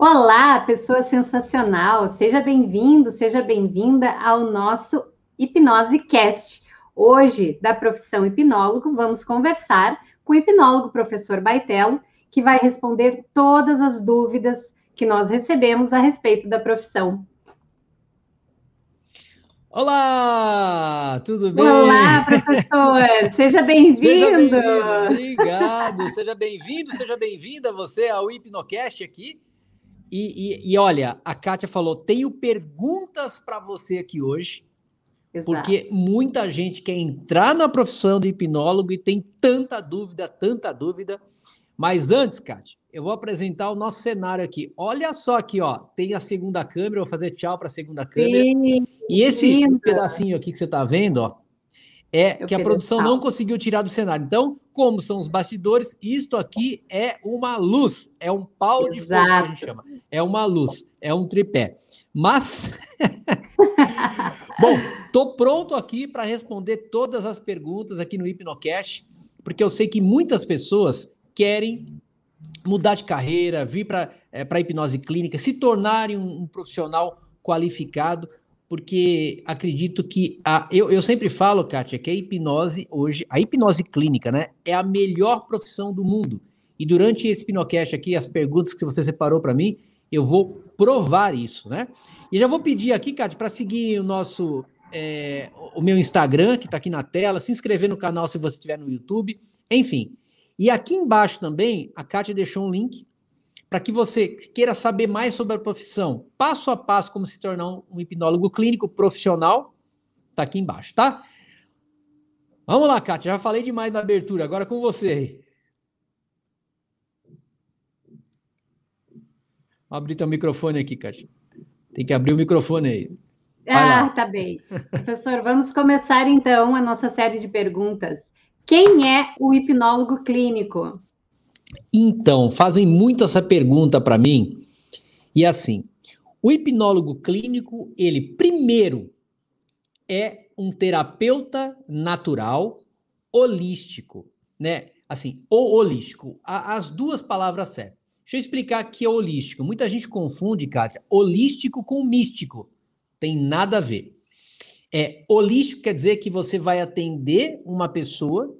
Olá, pessoa sensacional! Seja bem-vindo, seja bem-vinda ao nosso Hipnose Cast. Hoje, da profissão hipnólogo, vamos conversar com o hipnólogo professor Baitello, que vai responder todas as dúvidas que nós recebemos a respeito da profissão. Olá, tudo bem? Olá, professor, seja bem-vindo. Seja bem obrigado, seja bem-vindo, seja bem-vinda você ao Hipnocast aqui. E, e, e, olha, a Kátia falou: tenho perguntas para você aqui hoje, Exato. porque muita gente quer entrar na profissão de hipnólogo e tem tanta dúvida, tanta dúvida. Mas antes, Kátia, eu vou apresentar o nosso cenário aqui. Olha só aqui, ó, tem a segunda câmera, vou fazer tchau para a segunda câmera. Sim, e esse linda. pedacinho aqui que você está vendo, ó, é eu que a produção não conseguiu tirar do cenário. Então, como são os bastidores, isto aqui é uma luz, é um pau Exato. de fogo que a gente chama. É uma luz, é um tripé. Mas Bom, tô pronto aqui para responder todas as perguntas aqui no Hipnocast, porque eu sei que muitas pessoas querem mudar de carreira, vir para é, a hipnose clínica, se tornarem um, um, profissional qualificado, porque acredito que a, eu, eu sempre falo, Kátia, que a hipnose hoje, a hipnose clínica, né, é a melhor profissão do mundo. E durante esse Pinocast aqui, as perguntas que você separou para mim, eu vou provar isso, né? E já vou pedir aqui, Kátia, para seguir o nosso é, o meu Instagram, que está aqui na tela, se inscrever no canal se você estiver no YouTube, enfim. E aqui embaixo também, a Kátia deixou um link para que você queira saber mais sobre a profissão, passo a passo, como se tornar um hipnólogo clínico profissional, tá aqui embaixo, tá? Vamos lá, Kátia, já falei demais na abertura, agora com você. Vou abrir teu microfone aqui, Kátia. Tem que abrir o microfone aí. Ah, tá bem. Professor, vamos começar então a nossa série de perguntas. Quem é o hipnólogo clínico? Então, fazem muito essa pergunta para mim. E assim, o hipnólogo clínico, ele primeiro é um terapeuta natural holístico, né? Assim, o holístico, as duas palavras certas. Deixa eu explicar que é holístico. Muita gente confunde, Kátia, holístico com místico. Tem nada a ver. É, holístico quer dizer que você vai atender uma pessoa,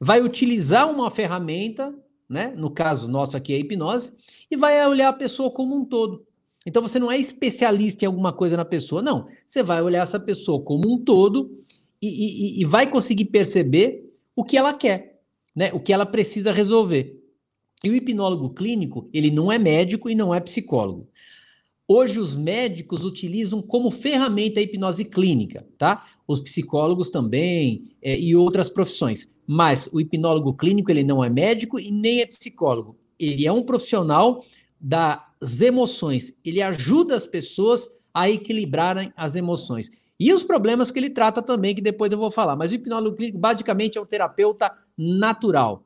vai utilizar uma ferramenta, né? No caso nosso aqui é a hipnose, e vai olhar a pessoa como um todo. Então você não é especialista em alguma coisa na pessoa, não. Você vai olhar essa pessoa como um todo e, e, e vai conseguir perceber o que ela quer, né? O que ela precisa resolver. E o hipnólogo clínico, ele não é médico e não é psicólogo. Hoje os médicos utilizam como ferramenta a hipnose clínica, tá? Os psicólogos também é, e outras profissões. Mas o hipnólogo clínico ele não é médico e nem é psicólogo. Ele é um profissional das emoções. Ele ajuda as pessoas a equilibrarem as emoções. E os problemas que ele trata também, que depois eu vou falar. Mas o hipnólogo clínico basicamente é um terapeuta natural.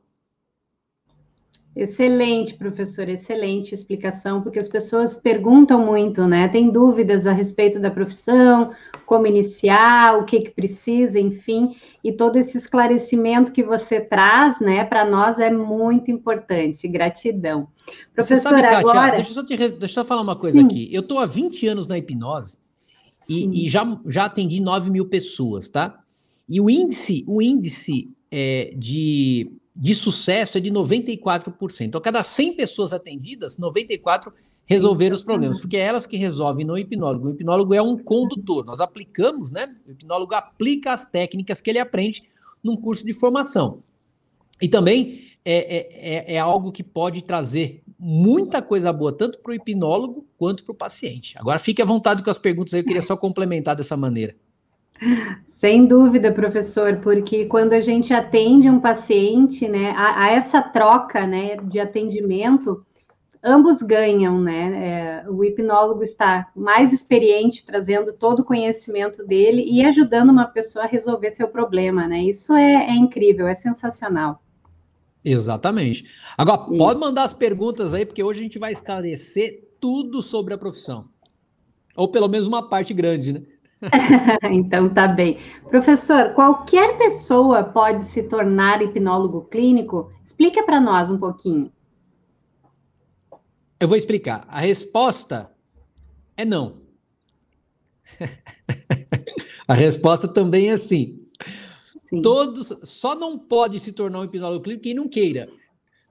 Excelente, professor, excelente explicação, porque as pessoas perguntam muito, né? Tem dúvidas a respeito da profissão, como iniciar, o que que precisa, enfim, e todo esse esclarecimento que você traz, né, para nós é muito importante. Gratidão. Professor, sabe, Kátia, agora... deixa eu só, te, deixa eu falar uma coisa Sim. aqui. Eu estou há 20 anos na hipnose e, e, já, já atendi 9 mil pessoas, tá? E o índice, o índice é, de de sucesso é de 94%. Então, a cada 100 pessoas atendidas, 94 resolveram os problemas, porque é elas que resolvem, não o hipnólogo. O hipnólogo é um condutor. Nós aplicamos, né? O hipnólogo aplica as técnicas que ele aprende num curso de formação. E também é, é, é, é algo que pode trazer muita coisa boa, tanto para o hipnólogo quanto para o paciente. Agora, fique à vontade com as perguntas aí, eu queria só complementar dessa maneira. Sem dúvida, professor, porque quando a gente atende um paciente, né, a, a essa troca, né, de atendimento, ambos ganham, né? É, o hipnólogo está mais experiente, trazendo todo o conhecimento dele e ajudando uma pessoa a resolver seu problema, né? Isso é, é incrível, é sensacional. Exatamente. Agora, Sim. pode mandar as perguntas aí, porque hoje a gente vai esclarecer tudo sobre a profissão. Ou pelo menos uma parte grande, né? então tá bem. Professor, qualquer pessoa pode se tornar hipnólogo clínico? Explica para nós um pouquinho. Eu vou explicar. A resposta é não. a resposta também é sim. sim. Todos só não pode se tornar um hipnólogo clínico quem não queira.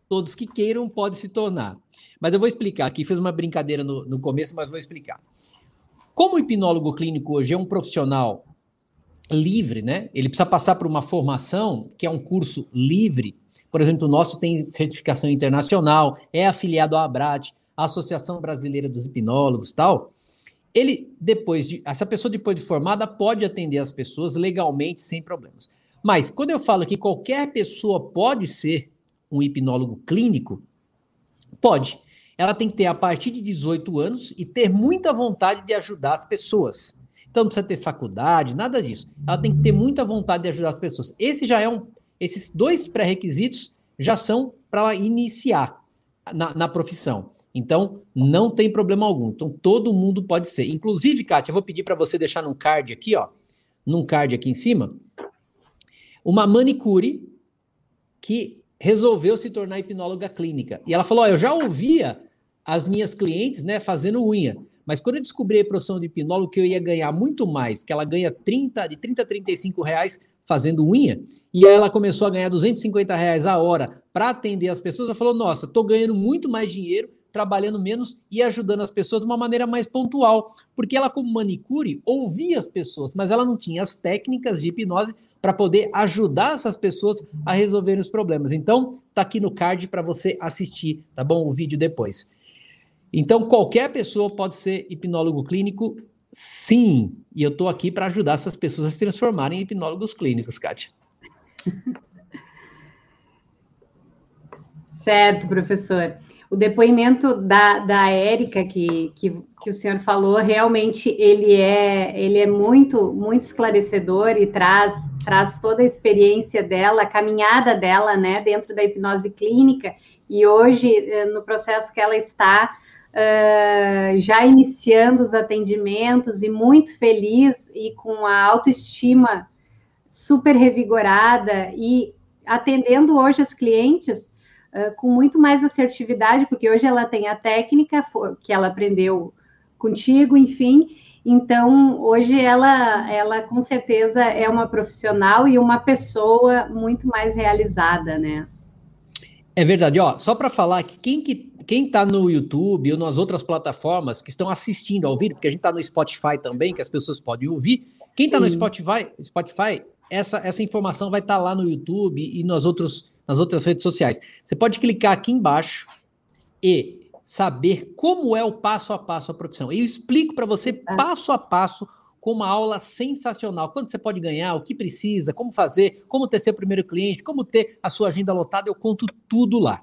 Todos que queiram podem se tornar. Mas eu vou explicar aqui, fiz uma brincadeira no, no começo, mas vou explicar. Como o hipnólogo clínico hoje é um profissional livre, né? Ele precisa passar por uma formação que é um curso livre. Por exemplo, o nosso tem certificação internacional, é afiliado à ABRAT, Associação Brasileira dos Hipnólogos, tal. Ele depois de essa pessoa depois de formada pode atender as pessoas legalmente sem problemas. Mas quando eu falo que qualquer pessoa pode ser um hipnólogo clínico, pode. Ela tem que ter a partir de 18 anos e ter muita vontade de ajudar as pessoas. Então não precisa ter faculdade, nada disso. Ela tem que ter muita vontade de ajudar as pessoas. Esse já é um, esses dois pré-requisitos já são para iniciar na, na, profissão. Então não tem problema algum. Então todo mundo pode ser. Inclusive, Kátia, eu vou pedir para você deixar num card aqui, ó, num card aqui em cima, uma manicure que resolveu se tornar hipnóloga clínica. E ela falou: ó, eu já ouvia as minhas clientes, né, fazendo unha. Mas quando eu descobri a profissão de hipnólogo, que eu ia ganhar muito mais, que ela ganha 30, de 30 a 35 reais fazendo unha, e aí ela começou a ganhar 250 reais a hora para atender as pessoas, ela falou, nossa, estou ganhando muito mais dinheiro, trabalhando menos e ajudando as pessoas de uma maneira mais pontual. Porque ela, como manicure, ouvia as pessoas, mas ela não tinha as técnicas de hipnose para poder ajudar essas pessoas a resolverem os problemas. Então, tá aqui no card para você assistir, tá bom? O vídeo depois. Então, qualquer pessoa pode ser hipnólogo clínico, sim. E eu estou aqui para ajudar essas pessoas a se transformarem em hipnólogos clínicos, Kátia. Certo, professor. O depoimento da, da Érica que, que, que o senhor falou, realmente ele é, ele é muito, muito esclarecedor e traz, traz toda a experiência dela, a caminhada dela, né, dentro da hipnose clínica, e hoje, eh, no processo que ela está, uh, já iniciando os atendimentos e muito feliz e com a autoestima super revigorada e atendendo hoje as clientes uh, com muito mais assertividade, porque hoje ela tem a técnica que ela aprendeu contigo, enfim. Então, hoje ela, ela com certeza é uma profissional e uma pessoa muito mais realizada, né? É verdade, ó. Só para falar que quem que quem está no YouTube ou nas outras plataformas que estão assistindo ao vídeo, porque a gente está no Spotify também, que as pessoas podem ouvir. Quem está no Spotify, Spotify, essa, essa informação vai estar tá lá no YouTube e nas, outros, nas outras redes sociais. Você pode clicar aqui embaixo e saber como é o passo a passo a profissão. Eu explico para você passo a passo com uma aula sensacional. Quanto você pode ganhar, o que precisa, como fazer, como ter seu primeiro cliente, como ter a sua agenda lotada, eu conto tudo lá.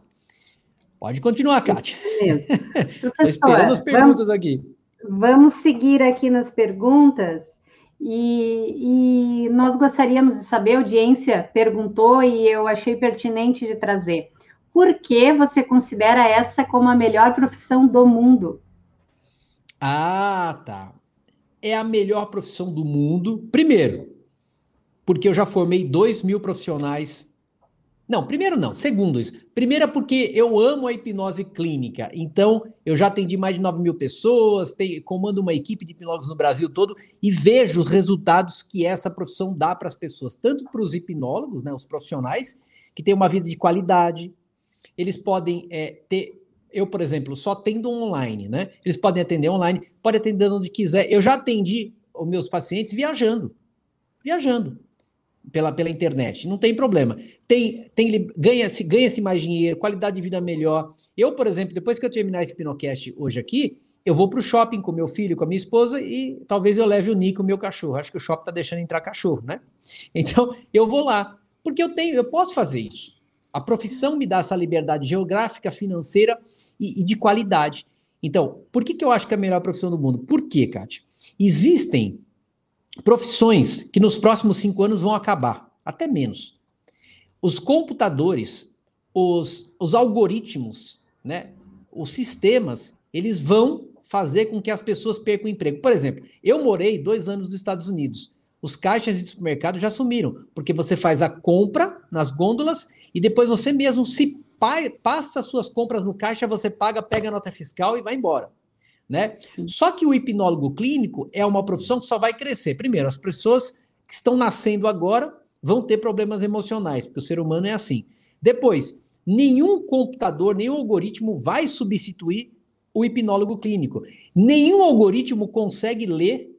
Pode continuar, Kátia. Mesmo. esperando as perguntas vamos, aqui. Vamos seguir aqui nas perguntas. E, e, nós gostaríamos de saber, a audiência perguntou e eu achei pertinente de trazer. Por que você considera essa como a melhor profissão do mundo? Ah, tá. É a melhor profissão do mundo. Primeiro, porque eu já formei dois mil profissionais não, primeiro não. Segundo isso. Primeiro é porque eu amo a hipnose clínica. Então, eu já atendi mais de 9 mil pessoas, tenho, comando uma equipe de hipnólogos no Brasil todo e vejo os resultados que essa profissão dá para as pessoas, tanto para os hipnólogos, né, os profissionais, que têm uma vida de qualidade. Eles podem é, ter. Eu, por exemplo, só atendo online, né? Eles podem atender online, podem atender onde quiser. Eu já atendi os meus pacientes viajando. Viajando pela, pela internet, não tem problema. Tem, tem ganha-se ganha -se mais dinheiro, qualidade de vida melhor. Eu, por exemplo, depois que eu terminar esse Pinocast hoje aqui, eu vou para o shopping com meu filho, com a minha esposa e talvez eu leve o Nico, meu cachorro. Acho que o shopping está deixando entrar cachorro, né? Então, eu vou lá, porque eu tenho, eu posso fazer isso. A profissão me dá essa liberdade geográfica, financeira e, e de qualidade. Então, por que, que eu acho que é a melhor profissão do mundo? Por quê, Kátia? Existem profissões que nos próximos cinco anos vão acabar, até menos. Os computadores, os, os algoritmos, né, os sistemas, eles vão fazer com que as pessoas percam o emprego. Por exemplo, eu morei dois anos nos Estados Unidos. Os caixas de supermercado já sumiram, porque você faz a compra nas gôndolas e depois você mesmo se passa suas compras no caixa, você paga, pega a nota fiscal e vai embora. Né? Só que o hipnólogo clínico é uma profissão que só vai crescer. Primeiro, as pessoas que estão nascendo agora vão ter problemas emocionais, porque o ser humano é assim. Depois, nenhum computador, nenhum algoritmo vai substituir o hipnólogo clínico. Nenhum algoritmo consegue ler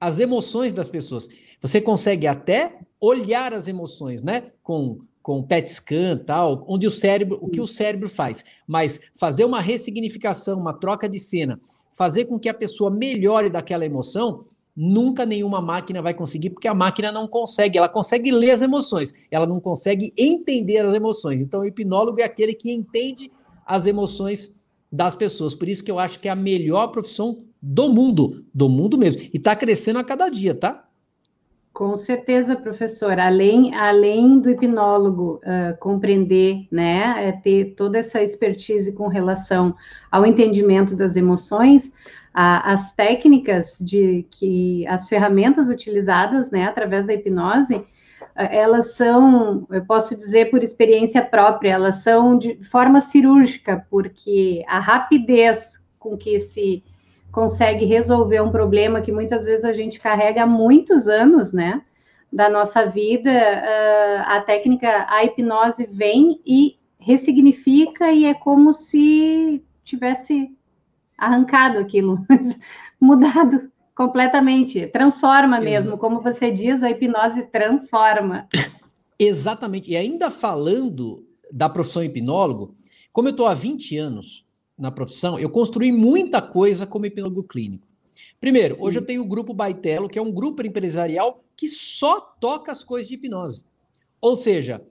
as emoções das pessoas. Você consegue até olhar as emoções, né? Com com PET scan tal, onde o cérebro, o que o cérebro faz, mas fazer uma ressignificação, uma troca de cena, fazer com que a pessoa melhore daquela emoção, nunca nenhuma máquina vai conseguir, porque a máquina não consegue, ela consegue ler as emoções, ela não consegue entender as emoções. Então, o hipnólogo é aquele que entende as emoções das pessoas. Por isso que eu acho que é a melhor profissão do mundo, do mundo mesmo. E está crescendo a cada dia, tá? Com certeza, professor. Além, além do hipnólogo uh, compreender, né, é ter toda essa expertise com relação ao entendimento das emoções, as técnicas de que as ferramentas utilizadas, né, através da hipnose, elas são, eu posso dizer por experiência própria, elas são de forma cirúrgica, porque a rapidez com que se consegue resolver um problema que muitas vezes a gente carrega há muitos anos, né? Da nossa vida, a técnica, a hipnose vem e ressignifica e é como se tivesse arrancado aquilo, mudado completamente, transforma mesmo, como você diz, a hipnose transforma. Exatamente. E ainda falando da profissão hipnólogo, como eu estou há 20 anos na profissão, eu construí muita coisa como hipnólogo clínico. Primeiro, hoje eu tenho o Grupo Baitelo, que é um grupo empresarial que só toca as coisas de hipnose. Ou seja,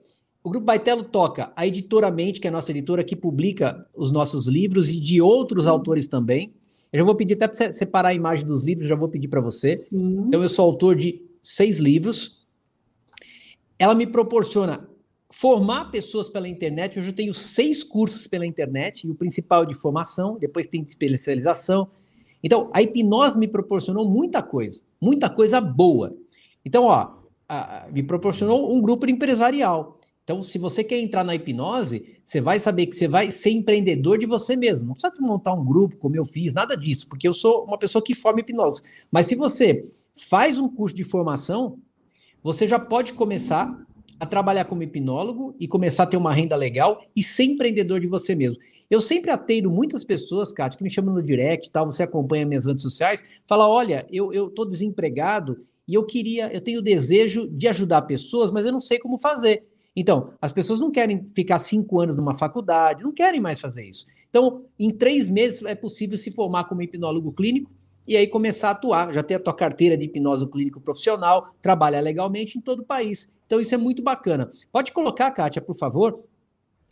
o Grupo Baitelo toca a Editora Mente, que é a nossa editora que publica os nossos livros e de outros autores também. Eu já vou pedir até para você separar a imagem dos livros, já vou pedir para você. Então, eu sou autor de seis livros. Ela me proporciona formar pessoas pela internet. Hoje eu tenho seis cursos pela internet, e o principal é de formação, depois tem de especialização. Então, a hipnose me proporcionou muita coisa, muita coisa boa. Então, ó, a, me proporcionou um grupo empresarial. Então, se você quer entrar na hipnose, você vai saber que você vai ser empreendedor de você mesmo. Não precisa montar um grupo, como eu fiz, nada disso, porque eu sou uma pessoa que forma hipnose. Mas se você faz um curso de formação, você já pode começar a trabalhar como hipnólogo e começar a ter uma renda legal e ser empreendedor de você mesmo. Eu sempre atendo muitas pessoas, Cátia, que me chamam no direct, tal, você acompanha minhas redes sociais, fala, olha, eu tô desempregado e eu queria, eu tenho o desejo de ajudar pessoas, mas eu não sei como fazer. Então, as pessoas não querem ficar cinco anos numa faculdade, não querem mais fazer isso. Então, em três meses é possível se formar como hipnólogo clínico e aí começar a atuar, já ter a tua carteira de hipnose clínico profissional, trabalhar legalmente em todo o país. Então isso é muito bacana. Pode colocar, Kátia, por favor?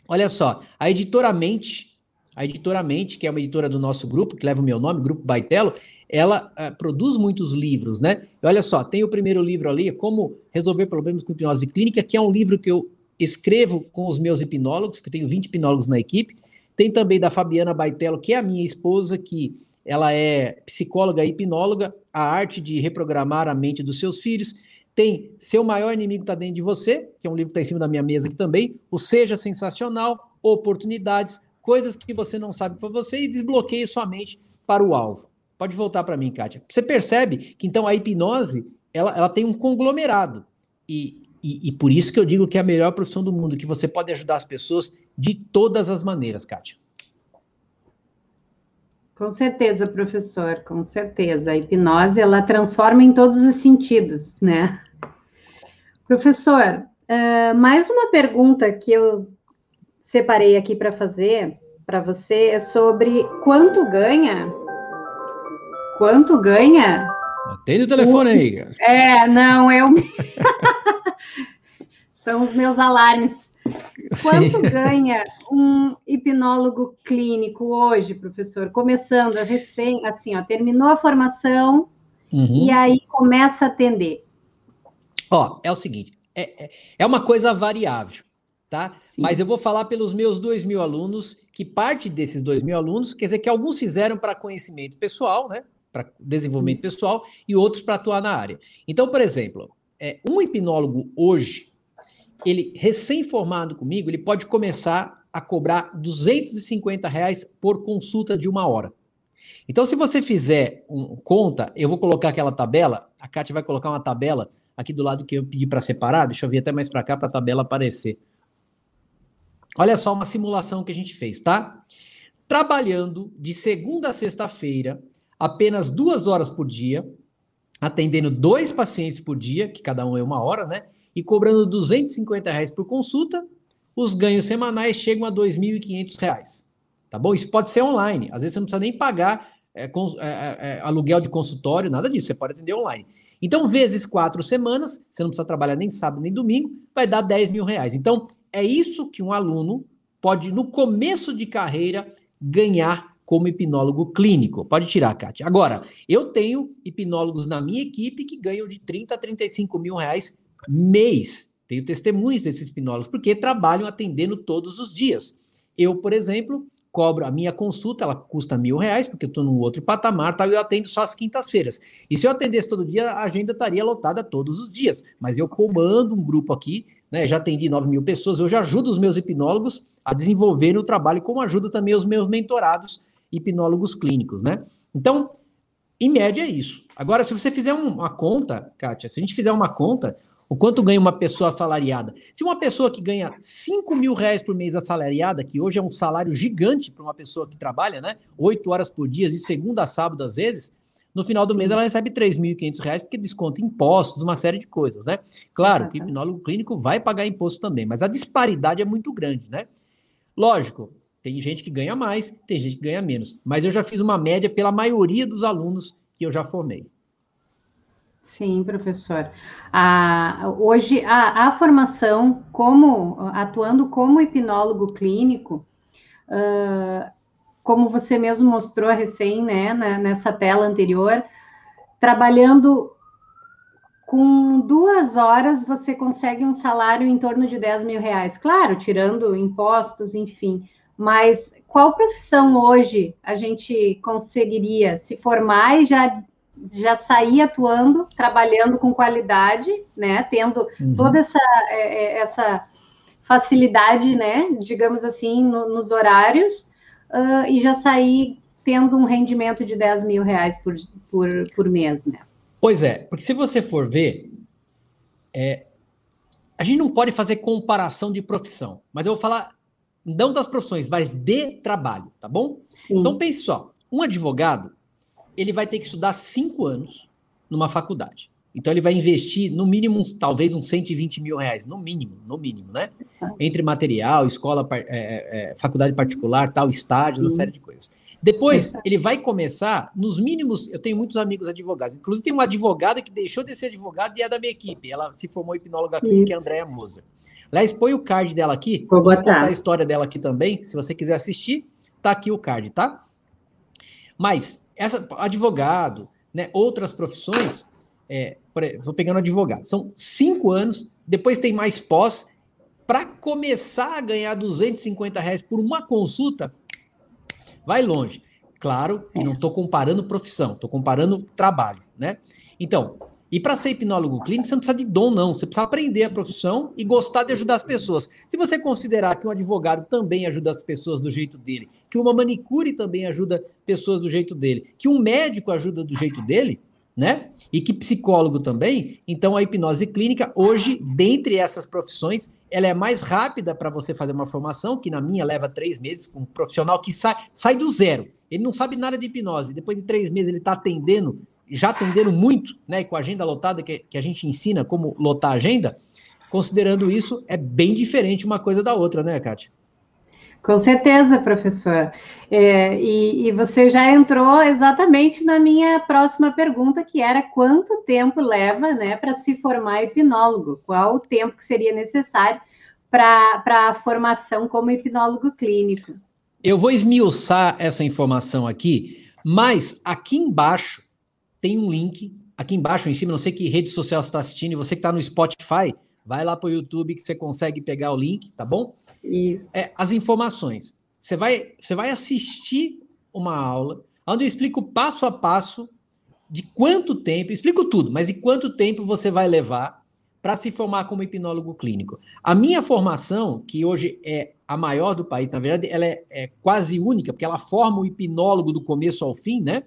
Olha só, a editora Mente, a editora Mente, que é uma editora do nosso grupo, que leva o meu nome, Grupo Baitelo, ela uh, produz muitos livros, né? E olha só, tem o primeiro livro ali, Como Resolver Problemas com Hipnose Clínica, que é um livro que eu escrevo com os meus hipnólogos, que eu tenho 20 hipnólogos na equipe. Tem também da Fabiana Baitello, que é a minha esposa, que ela é psicóloga e hipnóloga, a arte de reprogramar a mente dos seus filhos. Tem Seu Maior Inimigo Está Dentro de Você, que é um livro que está em cima da minha mesa aqui também. O Seja Sensacional, Oportunidades, coisas que você não sabe para você e desbloqueie sua mente para o alvo. Pode voltar para mim, Kátia. Você percebe que então a hipnose ela, ela tem um conglomerado. E, e, e, por isso que eu digo que é a melhor profissão do mundo, que você pode ajudar as pessoas de todas as maneiras, Kátia. Com certeza, professor, com certeza. A hipnose, ela transforma em todos os sentidos, né? Professor, uh, mais uma pergunta que eu separei aqui para fazer para você é sobre quanto ganha. Quanto ganha? Atende o telefone o... aí, cara. É, não, eu. São os meus alarmes. Quanto Sim. ganha um hipnólogo clínico hoje, professor? Começando recém, assim, ó, terminou a formação uhum. e aí começa a atender. Ó, é o seguinte, é, é, é uma coisa variável, tá? Sim. Mas eu vou falar pelos meus dois mil alunos, que parte desses dois mil alunos, quer dizer que alguns fizeram para conhecimento pessoal, né? Para desenvolvimento pessoal, e outros para atuar na área. Então, por exemplo, é, um hipnólogo hoje, ele recém-formado comigo, ele pode começar a cobrar 250 reais por consulta de uma hora. Então, se você fizer um, conta, eu vou colocar aquela tabela, a Kátia vai colocar uma tabela aqui do lado que eu pedi para separar, deixa eu vir até mais para cá para a tabela aparecer. Olha só uma simulação que a gente fez, tá? Trabalhando de segunda a sexta-feira, apenas duas horas por dia, atendendo dois pacientes por dia, que cada um é uma hora, né? E cobrando 250 reais por consulta, os ganhos semanais chegam a 2.500 reais. Tá bom? Isso pode ser online. Às vezes você não precisa nem pagar é, é, é, é, aluguel de consultório, nada disso. Você pode atender online. Então, vezes quatro semanas, você não precisa trabalhar nem sábado nem domingo, vai dar 10 mil reais. Então, é isso que um aluno pode, no começo de carreira, ganhar como hipnólogo clínico. Pode tirar, Kátia. Agora, eu tenho hipnólogos na minha equipe que ganham de 30 a 35 mil reais mês. Tenho testemunhos desses hipnólogos, porque trabalham atendendo todos os dias. Eu, por exemplo, cobro a minha consulta, ela custa mil reais, porque eu estou num outro patamar, tá? eu atendo só às quintas-feiras. E se eu atendesse todo dia, a agenda estaria lotada todos os dias. Mas eu comando um grupo aqui, né? Já atendi 9 mil pessoas, eu já ajudo os meus hipnólogos a desenvolverem o trabalho, como ajudo também os meus mentorados hipnólogos clínicos, né? Então, em média é isso. Agora, se você fizer uma conta, Kátia, se a gente fizer uma conta, o quanto ganha uma pessoa assalariada? Se uma pessoa que ganha 5 mil reais por mês assalariada, que hoje é um salário gigante para uma pessoa que trabalha, né? 8 horas por dia, de segunda a sábado às vezes, no final do mês ela recebe 3.500 reais porque desconta impostos, uma série de coisas, né? Claro que o hipnólogo clínico vai pagar imposto também, mas a disparidade é muito grande, né? Lógico, tem gente que ganha mais, tem gente que ganha menos. Mas eu já fiz uma média pela maioria dos alunos que eu já formei. Sim, professor. Ah, hoje, a, a, formação como atuando como hipnólogo clínico, como você mesmo mostrou recém, né, nessa tela anterior, trabalhando com duas horas você consegue um salário em torno de 10 mil reais. Claro, tirando impostos, enfim. Mas qual profissão hoje a gente conseguiria se formar e já, já sair atuando, trabalhando com qualidade, né? Tendo uhum. toda essa, é, é, essa facilidade, né? Digamos assim, no, nos horários, uh, e já sair tendo um rendimento de 10 mil reais por, por, por mês, né? Pois é, porque se você for ver, é, a gente não pode fazer comparação de profissão, mas eu vou falar não das profissões, mas de trabalho, tá bom? Sim. Então pense só, um advogado, ele vai ter que estudar cinco anos numa faculdade. Então ele vai investir no mínimo, talvez uns 120 mil reais, no mínimo, no mínimo, né? Entre material, escola, é, é, é, faculdade particular, tal, estágios, Sim. uma série de coisas. Depois, ele vai começar, nos mínimos, eu tenho muitos amigos advogados, inclusive tem uma advogada que deixou de ser advogada e é da minha equipe, ela se formou hipnóloga clínica, que é a Andrea Moser. Aliás, põe o card dela aqui. Vou botar. Contar a história dela aqui também. Se você quiser assistir, tá aqui o card, tá? Mas, essa, advogado, né, outras profissões, é, vou pegando advogado, são cinco anos, depois tem mais pós, para começar a ganhar 250 reais por uma consulta, vai longe. Claro que não estou comparando profissão, estou comparando trabalho, né? Então, e para ser hipnólogo clínico, você não precisa de dom, não. Você precisa aprender a profissão e gostar de ajudar as pessoas. Se você considerar que um advogado também ajuda as pessoas do jeito dele, que uma manicure também ajuda pessoas do jeito dele, que um médico ajuda do jeito dele, né? E que psicólogo também, então a hipnose clínica, hoje, dentre essas profissões, ela é mais rápida para você fazer uma formação, que na minha leva três meses, com um profissional que sai, sai do zero. Ele não sabe nada de hipnose. Depois de três meses, ele está atendendo já atenderam muito, né, com a agenda lotada, que, que a gente ensina como lotar a agenda, considerando isso, é bem diferente uma coisa da outra, né, Kátia? Com certeza, professor. É, e, e, você já entrou exatamente na minha próxima pergunta, que era quanto tempo leva né, para se formar hipnólogo? Qual o tempo que seria necessário para a formação como hipnólogo clínico? Eu vou esmiuçar essa informação aqui, mas aqui embaixo tem um link aqui embaixo, em cima, não sei que rede social você está assistindo, e você que está no Spotify, vai lá para o YouTube que você consegue pegar o link, tá bom? Isso. É, as informações. Você vai, você vai assistir uma aula onde eu explico passo a passo de quanto tempo, explico tudo, mas de quanto tempo você vai levar para se formar como hipnólogo clínico. A minha formação, que hoje é a maior do país, na verdade, ela é, é quase única, porque ela forma o hipnólogo do começo ao fim, né?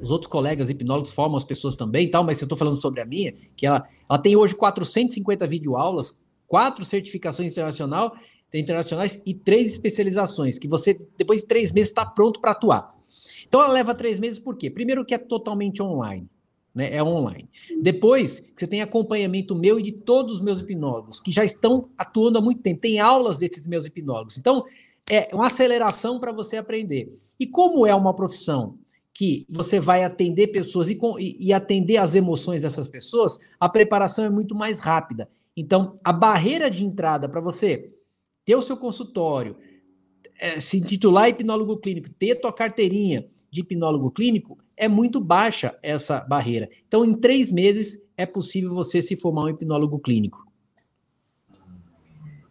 Os outros colegas hipnólogos formam as pessoas também e tal, mas eu estou falando sobre a minha, que ela, ela tem hoje 450 videoaulas, quatro certificações internacional, internacionais e três especializações, que você, depois de três meses, está pronto para atuar. Então, ela leva três meses por quê? Primeiro que é totalmente online. Né, é online. Depois, que você tem acompanhamento meu e de todos os meus hipnólogos, que já estão atuando há muito tempo. Tem aulas desses meus hipnólogos. Então, é uma aceleração para você aprender. E como é uma profissão que você vai atender pessoas e, e, atender as emoções dessas pessoas, a preparação é muito mais rápida. Então, a barreira de entrada para você ter o seu consultório, é, se titular hipnólogo clínico, ter tua carteirinha de hipnólogo clínico, é muito baixa essa barreira. Então, em três meses, é possível você se formar um hipnólogo clínico.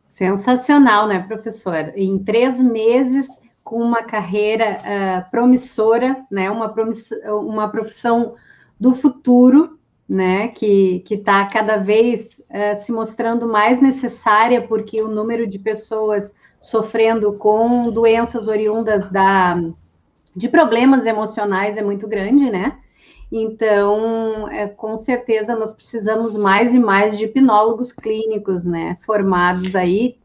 Sensacional, né, professor? Em três meses, com uma carreira uh, promissora, né, uma, uma profissão do futuro, né, que está cada vez uh, se mostrando mais necessária, porque o número de pessoas sofrendo com doenças oriundas da, de problemas emocionais é muito grande, né? Então, é, com certeza, nós precisamos mais e mais de hipnólogos clínicos, né? Formados aí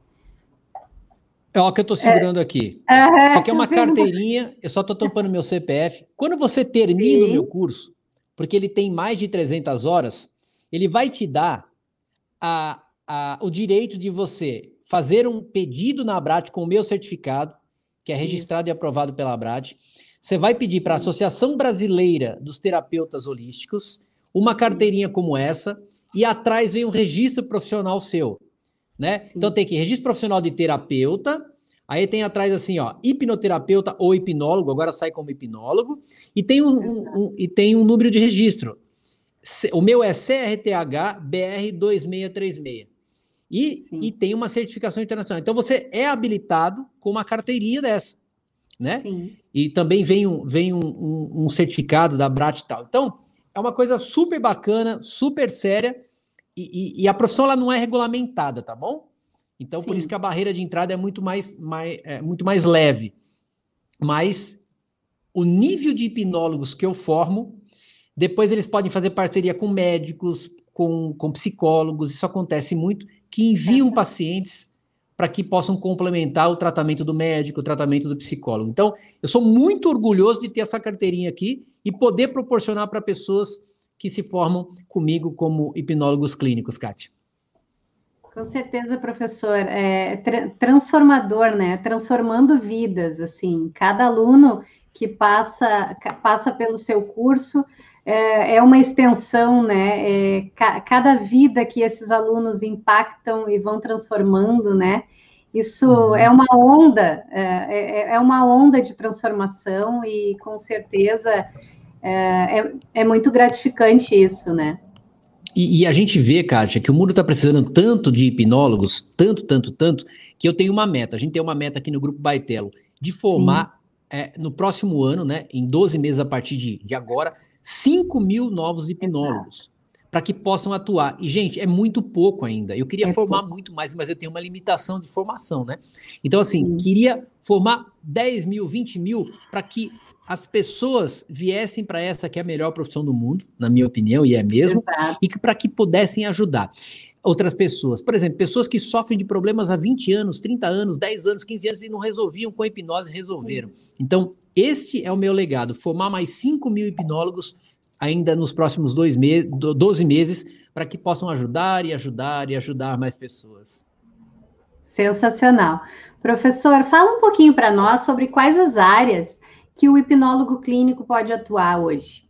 é o que eu estou segurando é, aqui. Uh Isso aqui é uma carteirinha, eu só estou tampando meu CPF. Quando você termina Sim. o meu curso, porque ele tem mais de 300 horas, ele vai te dar a, a, o direito de você fazer um pedido na Abrat com o meu certificado, que é registrado Isso. e aprovado pela Abrat. Você vai pedir para a Associação Brasileira dos Terapeutas Holísticos uma carteirinha como essa, e atrás vem um registro profissional seu né? Então tem aqui registro profissional de terapeuta, aí tem atrás assim, ó, hipnoterapeuta ou hipnólogo, agora sai como hipnólogo, e tem um, um, um e tem um número de registro. O meu é CRTH BR 2636. E, e tem uma certificação internacional. Então você é habilitado com uma carteirinha dessa, né? Sim. E também vem um, vem um, um, um certificado da Brat e tal. Então, é uma coisa super bacana, super séria e, e, a profissão ela não é regulamentada, tá bom? Então, Sim. por isso que a barreira de entrada é muito mais, mais, é, muito mais leve. Mas o nível de hipnólogos que eu formo, depois eles podem fazer parceria com médicos, com, com psicólogos, isso acontece muito, que enviam é. pacientes para que possam complementar o tratamento do médico, o tratamento do psicólogo. Então, eu sou muito orgulhoso de ter essa carteirinha aqui e poder proporcionar para pessoas que se formam comigo como hipnólogos clínicos, Kátia. Com certeza, professor. É tra transformador, né? Transformando vidas, assim. Cada aluno que passa, passa pelo seu curso é, é uma extensão, né? É, ca cada vida que esses alunos impactam e vão transformando, né? Isso uhum. é uma onda, é, é, é uma onda de transformação e com certeza é, é, é muito gratificante isso, né? E, e, a gente vê, Kátia, que o mundo está precisando tanto de hipnólogos, tanto, tanto, tanto, que eu tenho uma meta. A gente tem uma meta aqui no Grupo Baitelo de formar é, no próximo ano, né, em 12 meses a partir de, de agora, 5 mil novos hipnólogos para que possam atuar. E, gente, é muito pouco ainda. Eu queria é formar pouco. muito mais, mas eu tenho uma limitação de formação, né? Então, assim, Sim. queria formar 10 mil, 20 mil para que as pessoas viessem para essa que é a melhor profissão do mundo, na minha opinião, e é mesmo, Exato. e para que pudessem ajudar outras pessoas. Por exemplo, pessoas que sofrem de problemas há 20 anos, 30 anos, 10 anos, 15 anos e não resolviam com a hipnose, resolveram. Então, esse é o meu legado, formar mais 5 mil hipnólogos ainda nos próximos dois meses, 12 meses, para que possam ajudar e ajudar e ajudar mais pessoas. Sensacional. Professor, fala um pouquinho para nós sobre quais as áreas que o hipnólogo clínico pode atuar hoje?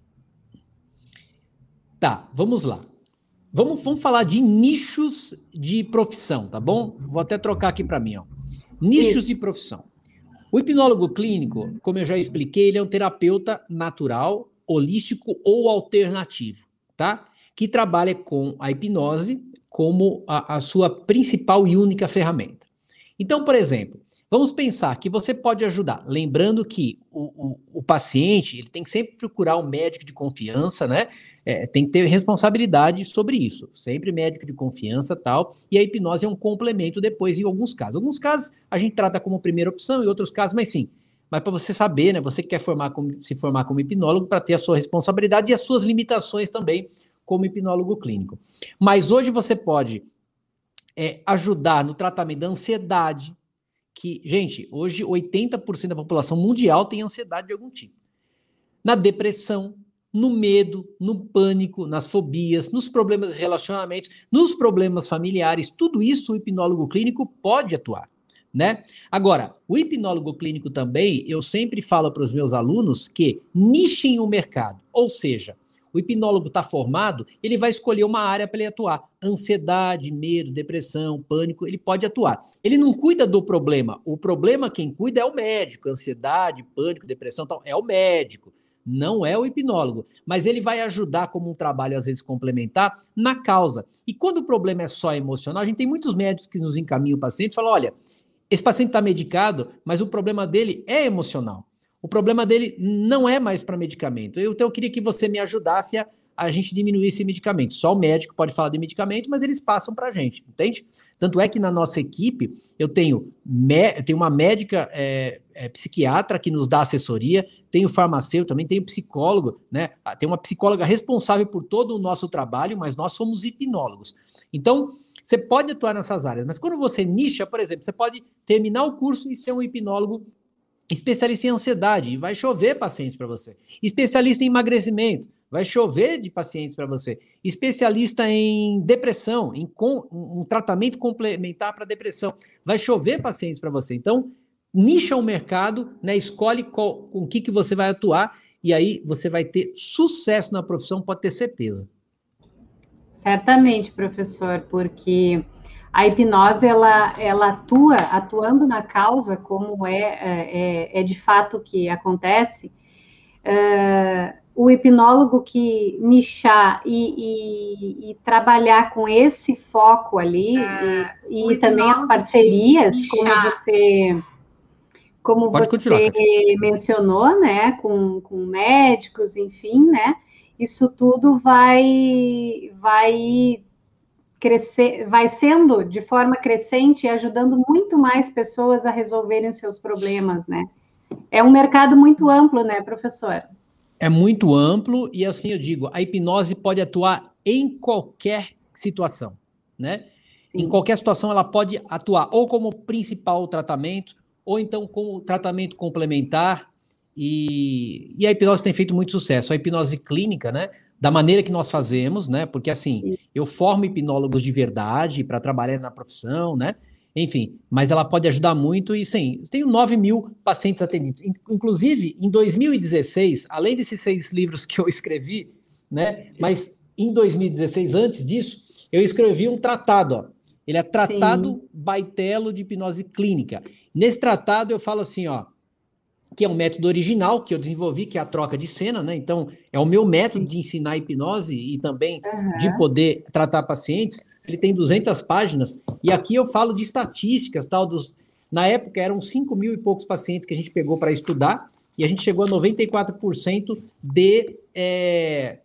Tá, vamos lá. Vamos, vamos falar de nichos de profissão, tá bom? Vou até trocar aqui para mim, ó. Nichos Isso. de profissão. O hipnólogo clínico, como eu já expliquei, ele é um terapeuta natural, holístico ou alternativo, tá? Que trabalha com a hipnose como a, a sua principal e única ferramenta. Então, por exemplo, Vamos pensar que você pode ajudar. Lembrando que o, o, o paciente ele tem que sempre procurar um médico de confiança, né? É, tem que ter responsabilidade sobre isso. Sempre médico de confiança tal. E a hipnose é um complemento depois, em alguns casos. Alguns casos, a gente trata como primeira opção, em outros casos, mas sim. Mas para você saber, né? Você que quer formar como, se formar como hipnólogo para ter a sua responsabilidade e as suas limitações também como hipnólogo clínico. Mas hoje você pode é, ajudar no tratamento da ansiedade, que, gente, hoje 80% da população mundial tem ansiedade de algum tipo. Na depressão, no medo, no pânico, nas fobias, nos problemas de relacionamento, nos problemas familiares, tudo isso o hipnólogo clínico pode atuar, né? Agora, o hipnólogo clínico também, eu sempre falo para os meus alunos que nichem o mercado, ou seja, o hipnólogo está formado, ele vai escolher uma área para ele atuar. Ansiedade, medo, depressão, pânico, ele pode atuar. Ele não cuida do problema. O problema quem cuida é o médico. Ansiedade, pânico, depressão, tal, é o médico. Não é o hipnólogo, mas ele vai ajudar como um trabalho às vezes complementar na causa. E quando o problema é só emocional, a gente tem muitos médicos que nos encaminham o paciente e falam: olha, esse paciente está medicado, mas o problema dele é emocional. O problema dele não é mais para medicamento. Eu, então eu queria que você me ajudasse a, a gente diminuir esse medicamento. Só o médico pode falar de medicamento, mas eles passam para a gente, entende? Tanto é que na nossa equipe eu tenho, me, eu tenho uma médica é, é, psiquiatra que nos dá assessoria, tenho farmacêutico, também tenho psicólogo, né? Ah, tem uma psicóloga responsável por todo o nosso trabalho, mas nós somos hipnólogos. Então, você pode atuar nessas áreas, mas quando você nicha, por exemplo, você pode terminar o curso e ser um hipnólogo Especialista em ansiedade, vai chover pacientes para você. Especialista em emagrecimento, vai chover de pacientes para você. Especialista em depressão, em com, um tratamento complementar para depressão, vai chover pacientes para você. Então, nicha o mercado, né, escolhe qual, com o que, que você vai atuar e aí você vai ter sucesso na profissão, pode ter certeza. Certamente, professor, porque a hipnose ela, ela atua atuando na causa como é, é, é de fato que acontece. Uh, o hipnólogo que nichar e, e, e, trabalhar com esse foco ali uh, e, e também as parcerias como você como Pode você mencionou né com, com médicos enfim né isso tudo vai vai crescer, vai sendo de forma crescente e ajudando muito mais pessoas a resolverem os seus problemas, né? É um mercado muito amplo, né, professor? É muito amplo e assim eu digo, a hipnose pode atuar em qualquer situação, né? Sim. Em qualquer situação ela pode atuar ou como principal tratamento ou então como tratamento complementar e, e a hipnose tem feito muito sucesso. A hipnose clínica, né? Da maneira que nós fazemos, né? Porque assim, eu formo hipnólogos de verdade para trabalhar na profissão, né? Enfim, mas ela pode ajudar muito e sim, eu tenho 9 mil pacientes atendidos. Inclusive, em 2016, além desses seis livros que eu escrevi, né? Mas em 2016, antes disso, eu escrevi um tratado, ó. Ele é Tratado sim. Baitelo de Hipnose Clínica. Nesse tratado eu falo assim, ó, que é um método original que eu desenvolvi, que é a troca de cena, né? Então, é o meu método de ensinar hipnose e também uhum. de poder tratar pacientes. Ele tem 200 páginas e aqui eu falo de estatísticas, tal, dos... Na época eram 5 mil e poucos pacientes que a gente pegou para estudar e a gente chegou a 94% de, é,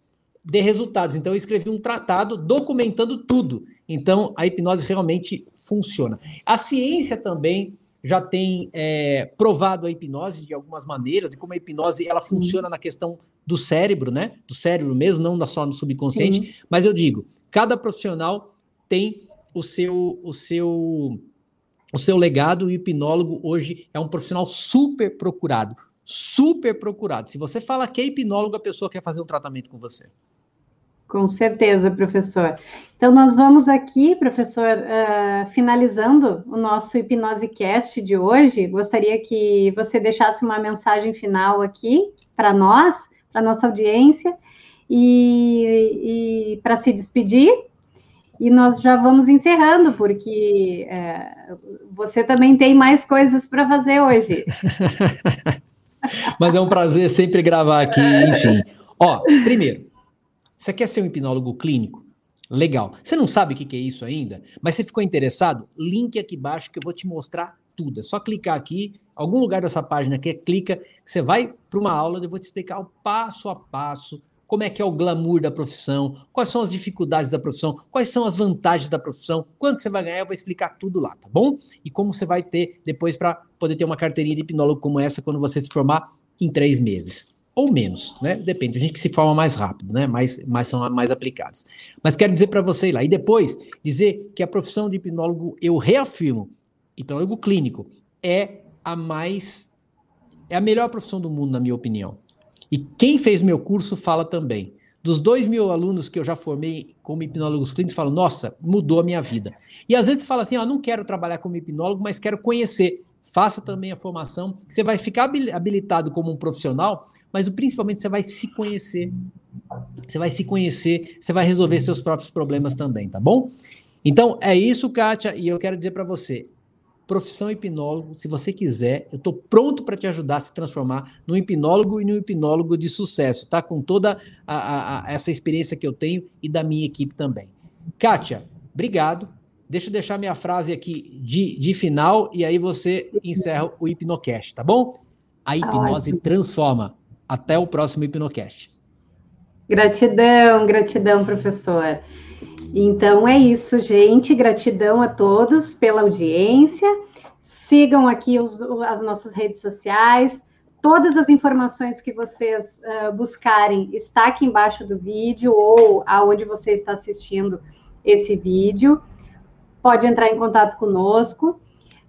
de resultados. Então, eu escrevi um tratado documentando tudo. Então, a hipnose realmente funciona. A ciência também já tem é, provado a hipnose de algumas maneiras, de como a hipnose ela funciona na questão do cérebro, né? Do cérebro mesmo, não só no subconsciente. Sim. Mas eu digo, cada profissional tem o seu, o seu, o seu legado. E o hipnólogo hoje é um profissional super procurado, super procurado. Se você fala que é hipnólogo, a pessoa quer fazer um tratamento com você. Com certeza, professor. Então, nós vamos aqui, professor, uh, finalizando o nosso Hipnose Cast de hoje. Gostaria que você deixasse uma mensagem final aqui para nós, para nossa audiência, e, e para se despedir. E nós já vamos encerrando, porque uh, você também tem mais coisas para fazer hoje. Mas é um prazer sempre gravar aqui, enfim. Ó, primeiro, você quer ser um hipnólogo clínico? Legal. Você não sabe o que é isso ainda, mas você ficou interessado? Link aqui embaixo que eu vou te mostrar tudo. É só clicar aqui, algum lugar dessa página aqui, clica, você vai para uma aula, eu vou te explicar o passo a passo como é que é o glamour da profissão, quais são as dificuldades da profissão, quais são as vantagens da profissão, quanto você vai ganhar, eu vou explicar tudo lá, tá bom? E como você vai ter depois para poder ter uma carteirinha de hipnólogo como essa quando você se formar em três meses. Ou menos, né? Depende, tem gente que se forma mais rápido, né? Mas, mas são mais aplicados. Mas quero dizer para você lá. E depois, dizer que a profissão de hipnólogo, eu reafirmo, hipnólogo clínico, é a mais. É a melhor profissão do mundo, na minha opinião. E quem fez meu curso fala também. Dos dois mil alunos que eu já formei como hipnólogos clínicos, falam, nossa, mudou a minha vida. E às vezes fala assim, ó, não quero trabalhar como hipnólogo, mas quero conhecer. Faça também a formação, você vai ficar habilitado como um profissional, mas principalmente você vai se conhecer. Você vai se conhecer, você vai resolver seus próprios problemas também, tá bom? Então, é isso, Kátia, e eu quero dizer para você, profissão hipnólogo, se você quiser, eu estou pronto para te ajudar a se transformar num hipnólogo e num hipnólogo de sucesso, tá? Com toda a, a, a essa experiência que eu tenho e da minha equipe também. Kátia, obrigado. Deixa eu deixar minha frase aqui de, de final e aí você encerra o Hipnocast, tá bom? A tá hipnose transforma. Até o próximo Hipnocast. Gratidão, gratidão, professor. Então é isso, gente. Gratidão a todos pela audiência. Sigam aqui os, as nossas redes sociais. Todas as informações que vocês uh, buscarem está aqui embaixo do vídeo ou aonde você está assistindo esse vídeo. Pode entrar em contato conosco.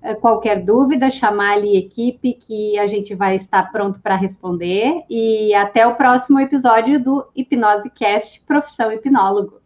Uh, qualquer dúvida, chamar ali a equipe que a gente vai estar pronto para responder. E até o próximo episódio do Hipnose Cast Profissão Hipnólogo.